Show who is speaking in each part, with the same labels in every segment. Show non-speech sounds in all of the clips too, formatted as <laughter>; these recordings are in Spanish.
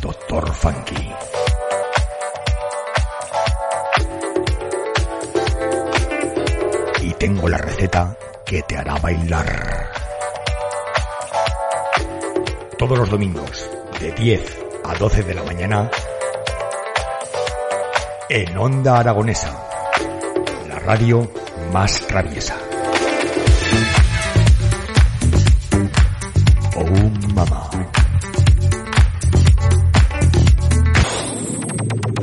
Speaker 1: Doctor Funky. Y tengo la receta que te hará bailar. Todos los domingos, de 10 a 12 de la mañana, en Onda Aragonesa, la radio más traviesa.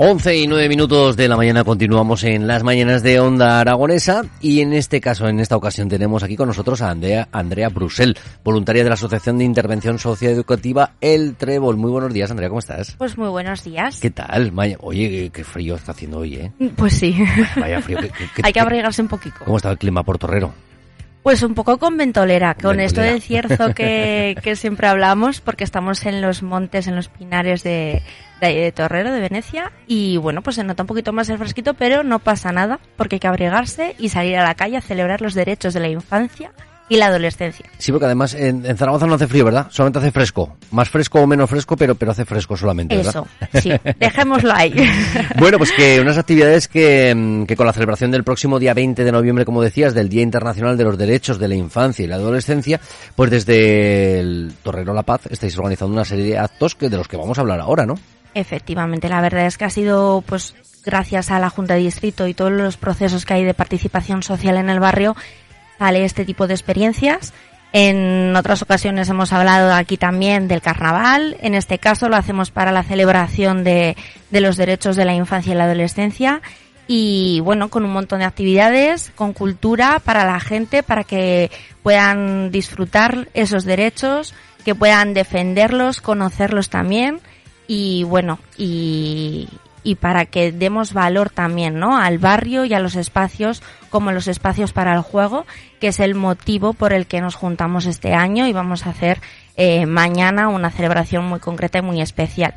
Speaker 2: 11 y 9 minutos de la mañana continuamos en las mañanas de Onda Aragonesa y en este caso, en esta ocasión, tenemos aquí con nosotros a Andrea, Andrea Brusel, voluntaria de la Asociación de Intervención Socioeducativa El Trébol. Muy buenos días, Andrea, ¿cómo estás?
Speaker 3: Pues muy buenos días.
Speaker 2: ¿Qué tal? Oye, qué frío está haciendo hoy, ¿eh?
Speaker 3: Pues sí,
Speaker 2: Vaya frío. ¿qué- qué- qué- <laughs>
Speaker 3: hay que abrigarse un poquito.
Speaker 2: ¿Cómo está el clima portorrero?
Speaker 3: Pues un poco con ventolera, con esto
Speaker 2: Ventolera.
Speaker 3: de cierzo que, que siempre hablamos, porque estamos en los montes, en los pinares de, de, de Torrero, de Venecia, y bueno, pues se nota un poquito más el fresquito, pero no pasa nada, porque hay que abrigarse y salir a la calle a celebrar los derechos de la infancia y la adolescencia.
Speaker 2: Sí, porque además en, en Zaragoza no hace frío, ¿verdad? Solamente hace fresco. Más fresco o menos fresco, pero, pero hace fresco solamente, ¿verdad?
Speaker 3: Eso, sí, <laughs> dejémoslo ahí. <laughs>
Speaker 2: Bueno, pues que unas actividades que, mm, que con la celebración del próximo día 20 de noviembre, como decías, del Día Internacional de los Derechos de la Infancia y la Adolescencia, pues desde el Torrero La Paz estáis organizando una serie de actos que de los que vamos a hablar ahora, ¿no?
Speaker 3: Efectivamente, la verdad es que ha sido, pues, gracias a la Junta de Distrito y todos los procesos que hay de participación social en el barrio, sale este tipo de experiencias. En otras ocasiones hemos hablado aquí también del carnaval. En este caso lo hacemos para la celebración de, de los derechos de la infancia y la adolescencia. Y bueno, con un montón de actividades, con cultura para la gente, para que puedan disfrutar esos derechos, que puedan defenderlos, conocerlos también y bueno, y, y para que demos valor también, ¿no? Al barrio y a los espacios como los espacios para el juego, que es el motivo por el que nos juntamos este año y vamos a hacer eh, mañana una celebración muy concreta y muy especial.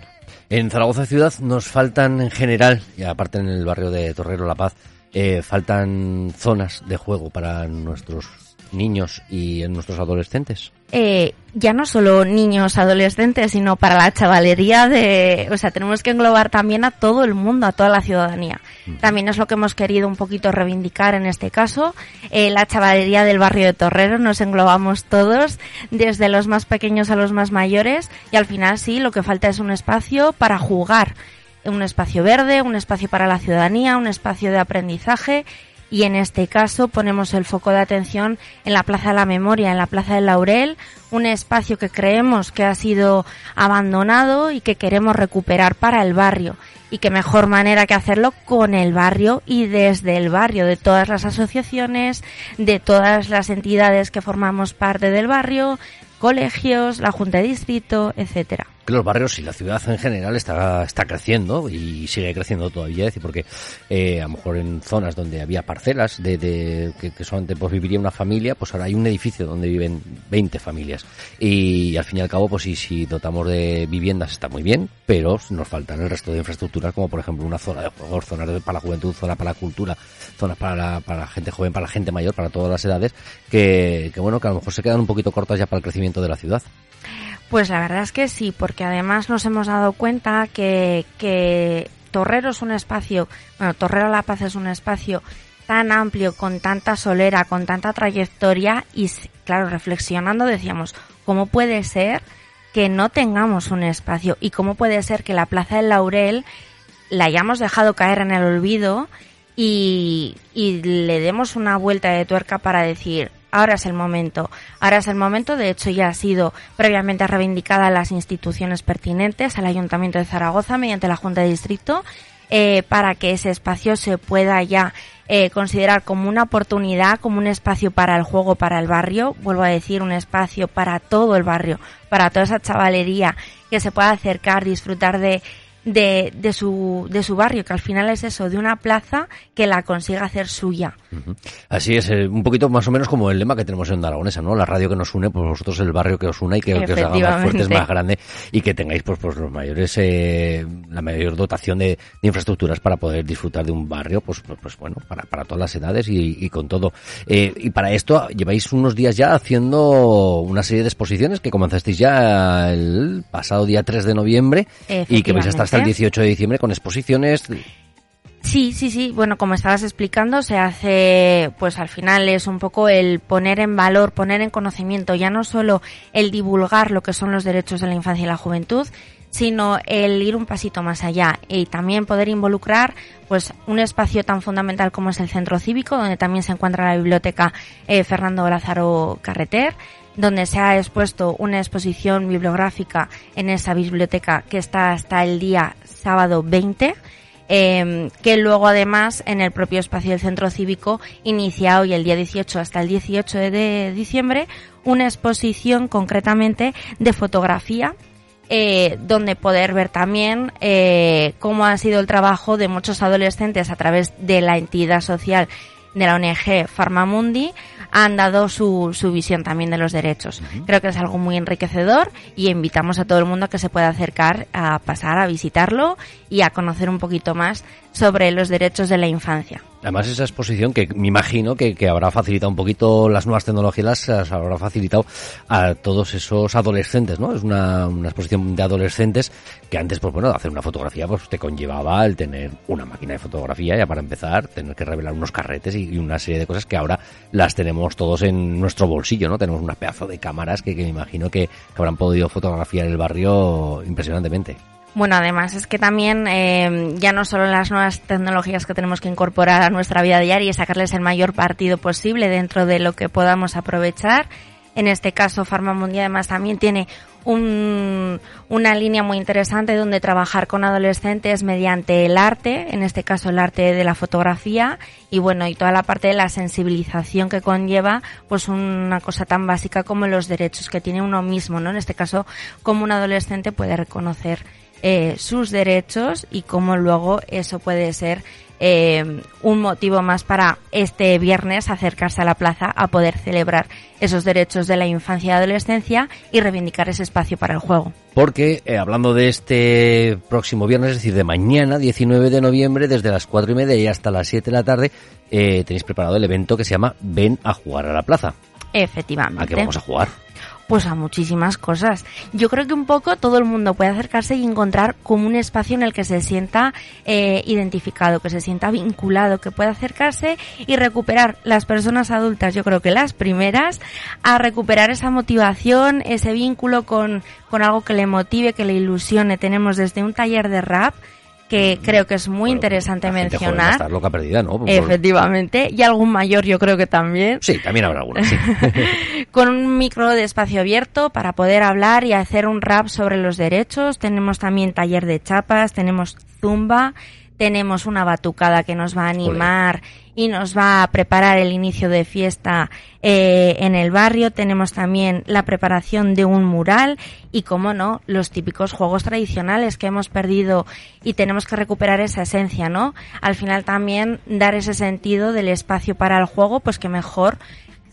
Speaker 2: En Zaragoza ciudad nos faltan en general, y aparte en el barrio de Torrero La Paz, eh, faltan zonas de juego para nuestros niños y nuestros adolescentes.
Speaker 3: Eh, ya no solo niños, adolescentes, sino para la chavalería de, o sea, tenemos que englobar también a todo el mundo, a toda la ciudadanía. También es lo que hemos querido un poquito reivindicar en este caso. Eh, la chavalería del barrio de Torrero nos englobamos todos, desde los más pequeños a los más mayores, y al final sí, lo que falta es un espacio para jugar. Un espacio verde, un espacio para la ciudadanía, un espacio de aprendizaje y en este caso ponemos el foco de atención en la Plaza de la Memoria, en la Plaza del Laurel, un espacio que creemos que ha sido abandonado y que queremos recuperar para el barrio. Y qué mejor manera que hacerlo con el barrio y desde el barrio, de todas las asociaciones, de todas las entidades que formamos parte del barrio, colegios, la Junta de Distrito, etcétera.
Speaker 2: Que los barrios y la ciudad en general está, está creciendo y sigue creciendo todavía, es decir, porque eh, a lo mejor en zonas donde había parcelas de, de que, que solamente pues viviría una familia, pues ahora hay un edificio donde viven 20 familias y al fin y al cabo, pues sí, si dotamos de viviendas está muy bien, pero nos faltan el resto de infraestructuras como por ejemplo una zona de juegos, zonas para la juventud, zona para la cultura, zonas para la, para la gente joven, para la gente mayor, para todas las edades, que, que bueno, que a lo mejor se quedan un poquito cortas ya para el crecimiento de la ciudad.
Speaker 3: Pues la verdad es que sí, porque además nos hemos dado cuenta que, que Torrero es un espacio, bueno, Torrero La Paz es un espacio tan amplio, con tanta solera, con tanta trayectoria y claro, reflexionando decíamos, ¿cómo puede ser que no tengamos un espacio? ¿Y cómo puede ser que la Plaza del Laurel la hayamos dejado caer en el olvido y le demos una vuelta de tuerca para decir, ahora es el momento, ahora es el momento, de hecho ya ha sido previamente reivindicada a las instituciones pertinentes, al Ayuntamiento de Zaragoza mediante la Junta de Distrito, eh, para que ese espacio se pueda ya eh, considerar como una oportunidad, como un espacio para el juego, para el barrio, vuelvo a decir, un espacio para todo el barrio, para toda esa chavalería que se pueda acercar, disfrutar de de, de, su, de su barrio, que al final es eso, de una plaza que la consiga hacer suya.
Speaker 2: Así es, eh, un poquito más o menos como el lema que tenemos en Aragonesa, ¿no? La radio que nos une, pues vosotros el barrio que os une y que, que os haga más fuertes, más grande y que tengáis pues, pues los mayores, eh, la mayor dotación de, de, infraestructuras para poder disfrutar de un barrio, pues, pues, pues bueno, para, para todas las edades y, y con todo. Eh, y para esto lleváis unos días ya haciendo una serie de exposiciones que comenzasteis ya el pasado día 3 de noviembre y que vais a estar hasta el 18 de diciembre con exposiciones.
Speaker 3: Sí, sí, sí. Bueno, como estabas explicando, se hace, pues al final es un poco el poner en valor, poner en conocimiento, ya no solo el divulgar lo que son los derechos de la infancia y la juventud, sino el ir un pasito más allá y también poder involucrar pues un espacio tan fundamental como es el centro cívico, donde también se encuentra la biblioteca eh, Fernando Lázaro Carreter, donde se ha expuesto una exposición bibliográfica en esa biblioteca que está hasta el día sábado 20 eh, que luego además en el propio espacio del centro cívico inicia hoy el día 18 hasta el 18 de diciembre una exposición concretamente de fotografía eh, donde poder ver también eh, cómo ha sido el trabajo de muchos adolescentes a través de la entidad social de la ONG Farmamundi han dado su, su visión también de los derechos. Creo que es algo muy enriquecedor y invitamos a todo el mundo a que se pueda acercar a pasar a visitarlo y a conocer un poquito más sobre los derechos de la infancia.
Speaker 2: Además, esa exposición que me imagino que, que habrá facilitado un poquito las nuevas tecnologías, las habrá facilitado a todos esos adolescentes, ¿no? Es una, una exposición de adolescentes que antes, pues bueno, hacer una fotografía, pues te conllevaba el tener una máquina de fotografía, ya para empezar, tener que revelar unos carretes y, una serie de cosas que ahora las tenemos todos en nuestro bolsillo, ¿no? Tenemos una pedazo de cámaras que, que me imagino que, que habrán podido fotografiar el barrio impresionantemente.
Speaker 3: Bueno, además es que también eh, ya no solo las nuevas tecnologías que tenemos que incorporar a nuestra vida diaria y sacarles el mayor partido posible dentro de lo que podamos aprovechar. En este caso, Farmamundi además también tiene un, una línea muy interesante donde trabajar con adolescentes mediante el arte, en este caso el arte de la fotografía y bueno, y toda la parte de la sensibilización que conlleva pues una cosa tan básica como los derechos que tiene uno mismo, ¿no? En este caso, como un adolescente puede reconocer eh, sus derechos y cómo luego eso puede ser eh, un motivo más para este viernes acercarse a la plaza a poder celebrar esos derechos de la infancia y adolescencia y reivindicar ese espacio para el juego.
Speaker 2: Porque eh, hablando de este próximo viernes, es decir, de mañana, 19 de noviembre, desde las cuatro y media y hasta las 7 de la tarde, eh, tenéis preparado el evento que se llama Ven a jugar a la plaza.
Speaker 3: Efectivamente.
Speaker 2: ¿A qué vamos a jugar?
Speaker 3: Pues a muchísimas cosas. Yo creo que un poco todo el mundo puede acercarse y encontrar como un espacio en el que se sienta eh, identificado, que se sienta vinculado, que pueda acercarse y recuperar las personas adultas, yo creo que las primeras, a recuperar esa motivación, ese vínculo con, con algo que le motive, que le ilusione. Tenemos desde un taller de rap, que creo que es muy bueno, interesante mencionar.
Speaker 2: Estar loca perdida, ¿no?
Speaker 3: Efectivamente, y algún mayor yo creo que también.
Speaker 2: Sí, también habrá alguna, sí. <laughs>
Speaker 3: Con un micro de espacio abierto para poder hablar y hacer un rap sobre los derechos. Tenemos también taller de chapas, tenemos zumba, tenemos una batucada que nos va a animar y nos va a preparar el inicio de fiesta eh, en el barrio. Tenemos también la preparación de un mural y, como no, los típicos juegos tradicionales que hemos perdido y tenemos que recuperar esa esencia, ¿no? Al final también dar ese sentido del espacio para el juego, pues que mejor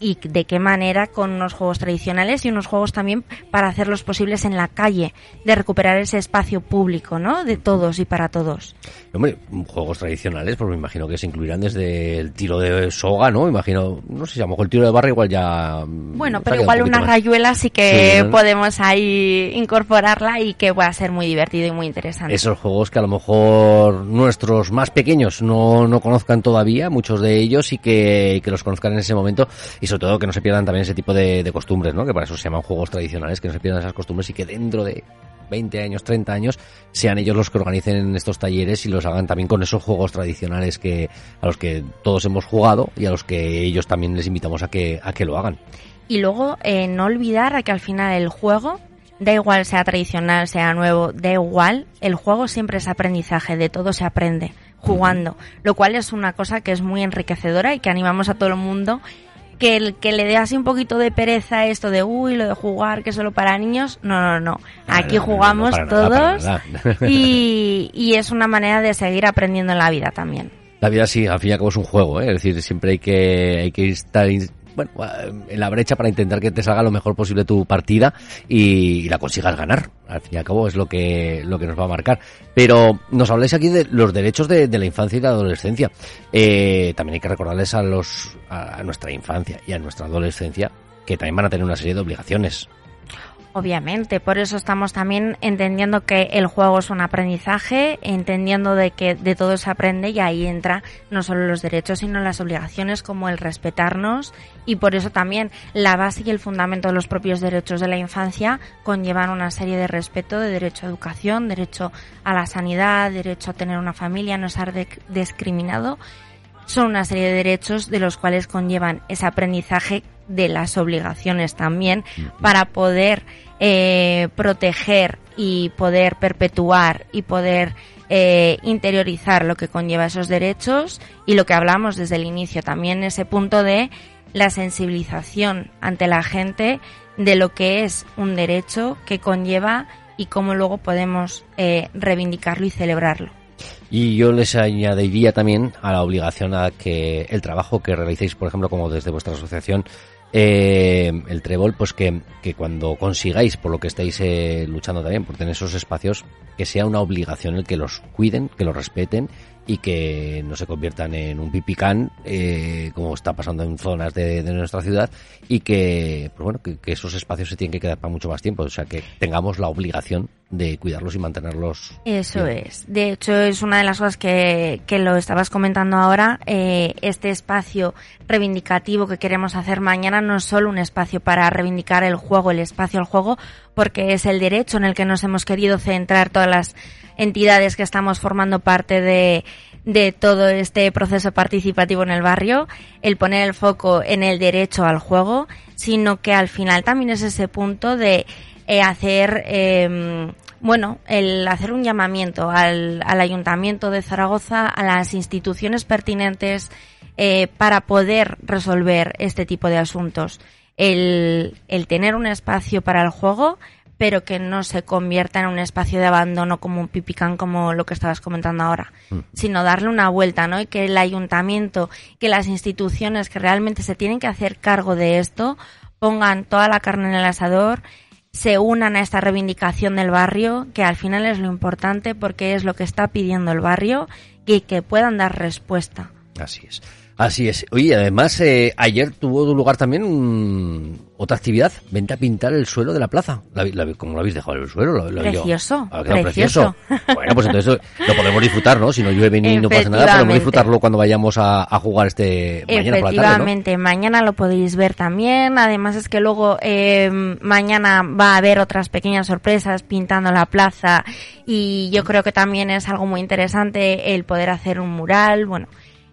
Speaker 3: y de qué manera con unos juegos tradicionales y unos juegos también para hacerlos posibles en la calle, de recuperar ese espacio público, ¿no? De todos y para todos.
Speaker 2: Hombre, juegos tradicionales, pues me imagino que se incluirán desde el tiro de soga, ¿no? Imagino, no sé si a lo mejor el tiro de barra igual ya...
Speaker 3: Bueno, pero igual una más. rayuela sí que podemos ahí incorporarla y que va a ser muy divertido y muy interesante.
Speaker 2: Esos juegos que a lo mejor nuestros más pequeños no, no conozcan todavía, muchos de ellos, y que, que los conozcan en ese momento y sobre todo que no se pierdan también ese tipo de, costumbres, ¿no? Que para eso se llaman juegos tradicionales, que no se pierdan esas costumbres y que dentro de 20 años, 30 años, sean ellos los que organicen estos talleres y los hagan también con esos juegos tradicionales que a los que todos hemos jugado y a los que ellos también les invitamos a que a que lo hagan.
Speaker 3: Y luego eh, no olvidar que al final el juego da igual sea tradicional, sea nuevo, da igual, el juego siempre es aprendizaje, de todo se aprende jugando, lo cual es una cosa que es muy enriquecedora y que animamos a todo el mundo que el que le dé así un poquito de pereza esto de uy, lo de jugar que es solo para niños, no, no, no. Aquí
Speaker 2: no, no,
Speaker 3: jugamos
Speaker 2: no,
Speaker 3: todos
Speaker 2: nada.
Speaker 3: y, <laughs> y es una manera de seguir aprendiendo en la vida también.
Speaker 2: La vida sí, al fin y al cabo es un juego, ¿eh? es decir, siempre hay que, hay que estar in- bueno, en la brecha para intentar que te salga lo mejor posible tu partida y, la consigas ganar. Al fin y al cabo es lo que, lo que nos va a marcar. Pero nos habláis aquí de los derechos de, la infancia y la adolescencia. Eh, también hay que recordarles a los, a nuestra infancia y a nuestra adolescencia que también van a tener una serie de obligaciones.
Speaker 3: Obviamente, por eso estamos también entendiendo que el juego es un aprendizaje, entendiendo de que de todo se aprende y ahí entra no solo los derechos, sino las obligaciones como el respetarnos. Y por eso también la base y el fundamento de los propios derechos de la infancia conllevan una serie de respeto de derecho a educación, derecho a la sanidad, derecho a tener una familia, no ser de- discriminado. Son una serie de derechos de los cuales conllevan ese aprendizaje de las obligaciones también para poder eh, proteger y poder perpetuar y poder eh, interiorizar lo que conlleva esos derechos y lo que hablamos desde el inicio también ese punto de la sensibilización ante la gente de lo que es un derecho que conlleva y cómo luego podemos eh, reivindicarlo y celebrarlo.
Speaker 2: Y yo les añadiría también a la obligación a que el trabajo que realicéis, por ejemplo, como desde vuestra asociación, eh, el Trébol, pues que, que cuando consigáis, por lo que estáis eh, luchando también, por tener esos espacios, que sea una obligación el que los cuiden, que los respeten y que no se conviertan en un pipicán, eh, como está pasando en zonas de, de nuestra ciudad, y que, pues bueno, que, que esos espacios se tienen que quedar para mucho más tiempo, o sea, que tengamos la obligación de cuidarlos y mantenerlos.
Speaker 3: Eso
Speaker 2: bien.
Speaker 3: es. De hecho, es una de las cosas que, que lo estabas comentando ahora. eh, este espacio reivindicativo que queremos hacer mañana no es solo un espacio para reivindicar el juego, el espacio al juego, porque es el derecho en el que nos hemos querido centrar todas las entidades que estamos formando parte de, todo este proceso participativo en el barrio, el poner el foco en el derecho al juego, sino que al final también es ese punto de eh, hacer, eh, bueno, el hacer un llamamiento al, al Ayuntamiento de Zaragoza, a las instituciones pertinentes eh, para poder resolver este tipo de asuntos. El, el tener un espacio para el juego, pero que no se convierta en un espacio de abandono como un pipicán como lo que estabas comentando ahora, sino darle una vuelta, ¿no? Y que el ayuntamiento, que las instituciones que realmente se tienen que hacer cargo de esto, pongan toda la carne en el asador, se unan a esta reivindicación del barrio, que al final es lo importante porque es lo que está pidiendo el barrio y que puedan dar respuesta.
Speaker 2: Así es. Así es. Oye, además, eh, ayer tuvo lugar también un- otra actividad. Vente a pintar el suelo de la plaza. ¿La, ¿Cómo lo habéis dejado el suelo? Lo- lo- yo-
Speaker 3: Precioso, precioso.
Speaker 2: Bueno, pues entonces lo podemos disfrutar, ¿no? Si no llueve ni no pasa nada, podemos disfrutarlo cuando vayamos a, a jugar este mañana por la tarde, ¿no?
Speaker 3: Efectivamente, mañana lo podéis ver también. Además es que luego eh, mañana va a haber otras pequeñas sorpresas pintando la plaza y yo creo que también es algo muy interesante el poder hacer un mural. Bueno,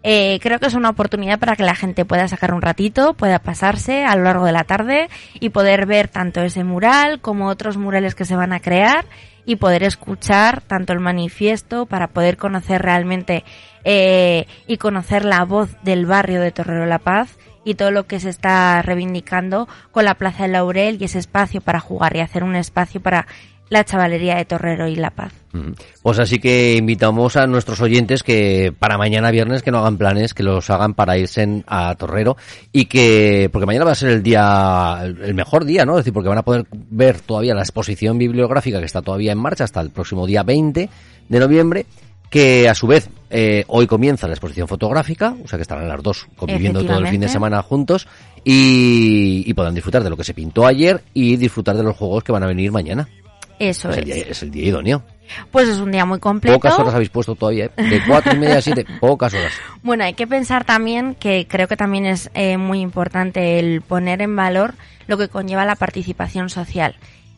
Speaker 3: eh, creo que es una oportunidad para que la gente pueda sacar un ratito, pueda pasarse a lo largo de la tarde y poder ver tanto ese mural como otros murales que se van a crear y poder escuchar tanto el manifiesto para poder conocer realmente eh, y conocer la voz del barrio de Torrero La Paz y todo lo que se está reivindicando con la Plaza del Laurel y ese espacio para jugar y hacer un espacio para la chavalería de Torrero y La Paz.
Speaker 2: Mm. Pues así que invitamos a nuestros oyentes que para mañana viernes que no hagan planes, que los hagan para irse a Torrero y que, porque mañana va a ser el día, el mejor día, ¿no? Es decir, porque van a poder ver todavía la exposición bibliográfica que está todavía en marcha hasta el próximo día 20 de noviembre, que a su vez eh, hoy comienza la exposición fotográfica, o sea que estarán las dos conviviendo todo el fin de semana juntos y, y podrán disfrutar de lo que se pintó ayer y disfrutar de los juegos que van a venir mañana.
Speaker 3: Eso
Speaker 2: Es
Speaker 3: es.
Speaker 2: el día, es el día idóneo.
Speaker 3: Pues es un día muy completo.
Speaker 2: Pocas horas habéis puesto todavía, ¿eh? De cuatro y media a siete, <laughs> pocas horas.
Speaker 3: Bueno, hay que pensar también que creo que también es eh, muy importante el poner en valor lo que conlleva la participación social.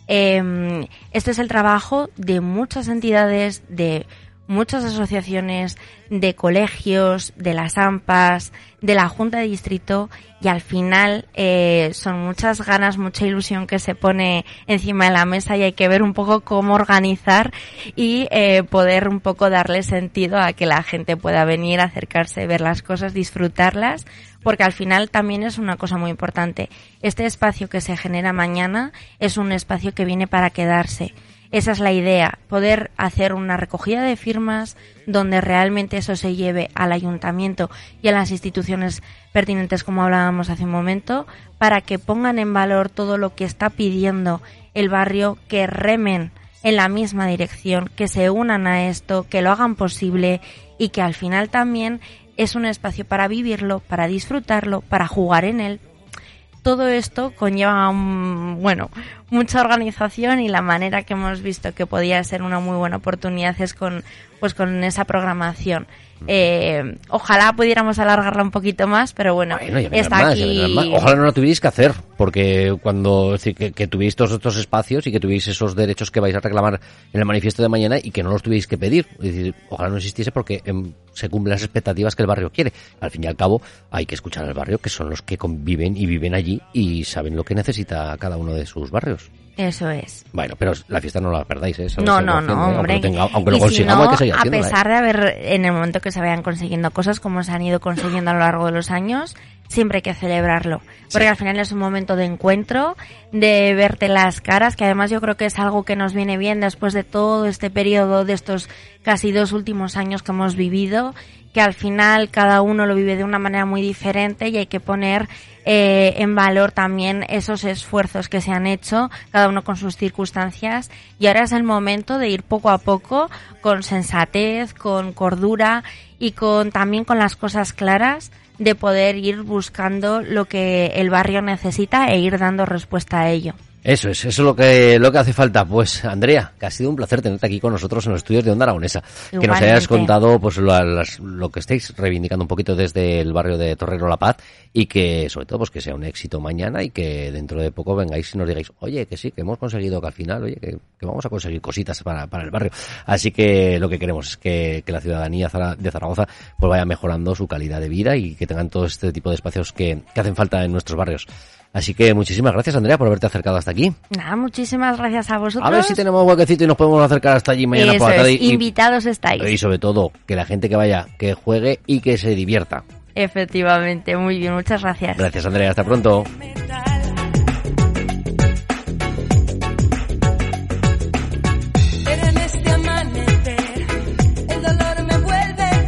Speaker 3: Eh, este es el trabajo de muchas entidades, de muchas asociaciones de colegios, de las AMPAs, de la Junta de Distrito y al final eh, son muchas ganas, mucha ilusión que se pone encima de la mesa y hay que ver un poco cómo organizar y eh, poder un poco darle sentido a que la gente pueda venir, acercarse, ver las cosas, disfrutarlas, porque al final también es una cosa muy importante. Este espacio que se genera mañana es un espacio que viene para quedarse esa es la idea, poder hacer una recogida de firmas donde realmente eso se lleve al ayuntamiento y a las instituciones pertinentes, como hablábamos hace un momento, para que pongan en valor todo lo que está pidiendo el barrio, que remen en la misma dirección, que se unan a esto, que lo hagan posible y que al final también es un espacio para vivirlo, para disfrutarlo, para jugar en él, todo esto conlleva un, bueno, mucha organización y la manera que hemos visto que podía ser una muy buena oportunidad es con, pues con esa programación. Eh, ojalá pudiéramos alargarla un poquito más, pero bueno, está aquí.
Speaker 2: Ojalá no lo tuvierais que hacer, porque cuando decir, que, que tuvierais todos estos espacios y que tuvierais esos derechos que vais a reclamar en el manifiesto de mañana y que no los tuvierais que pedir. Es decir, ojalá no existiese porque em, se cumplen las expectativas que el barrio quiere. Al fin y al cabo, hay que escuchar al barrio, que son los que conviven y viven allí y saben lo que necesita cada uno de sus barrios.
Speaker 3: Eso es.
Speaker 2: Bueno, pero la fiesta no la perdáis, ¿eh?
Speaker 3: no, no, no, hombre.
Speaker 2: Aunque lo, consigamos, hay que seguir
Speaker 3: A pesar de haber, en el momento que se vayan consiguiendo cosas como se han ido consiguiendo a lo largo de los años, siempre hay que celebrarlo. Porque al final es un momento de encuentro, de verte las caras, que además yo creo que es algo que nos viene bien después de todo este periodo, de estos casi dos últimos años que hemos vivido, que al final cada uno lo vive de una manera muy diferente y hay que poner eh, en valor también esos esfuerzos que se han hecho, cada uno con sus circunstancias. Y ahora es el momento de ir poco a poco, con sensatez, con cordura y con también con las cosas claras de poder ir buscando lo que el barrio necesita e ir dando respuesta a ello.
Speaker 2: Eso es, eso es lo que, lo que hace falta. Pues, Andrea, que ha sido un placer tenerte aquí con nosotros en los estudios de Onda Aragonesa. Que nos hayas contado pues lo, lo, que estáis reivindicando un poquito desde el barrio de Torrero La Paz y que, sobre todo, pues que sea un éxito mañana y que dentro de poco vengáis y nos digáis, oye, que sí, que hemos conseguido que al final, oye, que, vamos a conseguir cositas para, para el barrio. Así que lo que queremos es que, que la ciudadanía de Zaragoza pues vaya mejorando su calidad de vida y que tengan todo este tipo de espacios que, que hacen falta en nuestros barrios. Así que muchísimas gracias, Andrea, por haberte acercado hasta aquí.
Speaker 3: Nada, muchísimas gracias a vosotros.
Speaker 2: A ver si tenemos huequecito y nos podemos acercar hasta allí mañana por la tarde.
Speaker 3: Invitados estáis.
Speaker 2: Y sobre todo, que la gente que vaya, que juegue y que se divierta.
Speaker 3: Efectivamente, muy bien, muchas gracias.
Speaker 2: Gracias, Andrea, hasta pronto.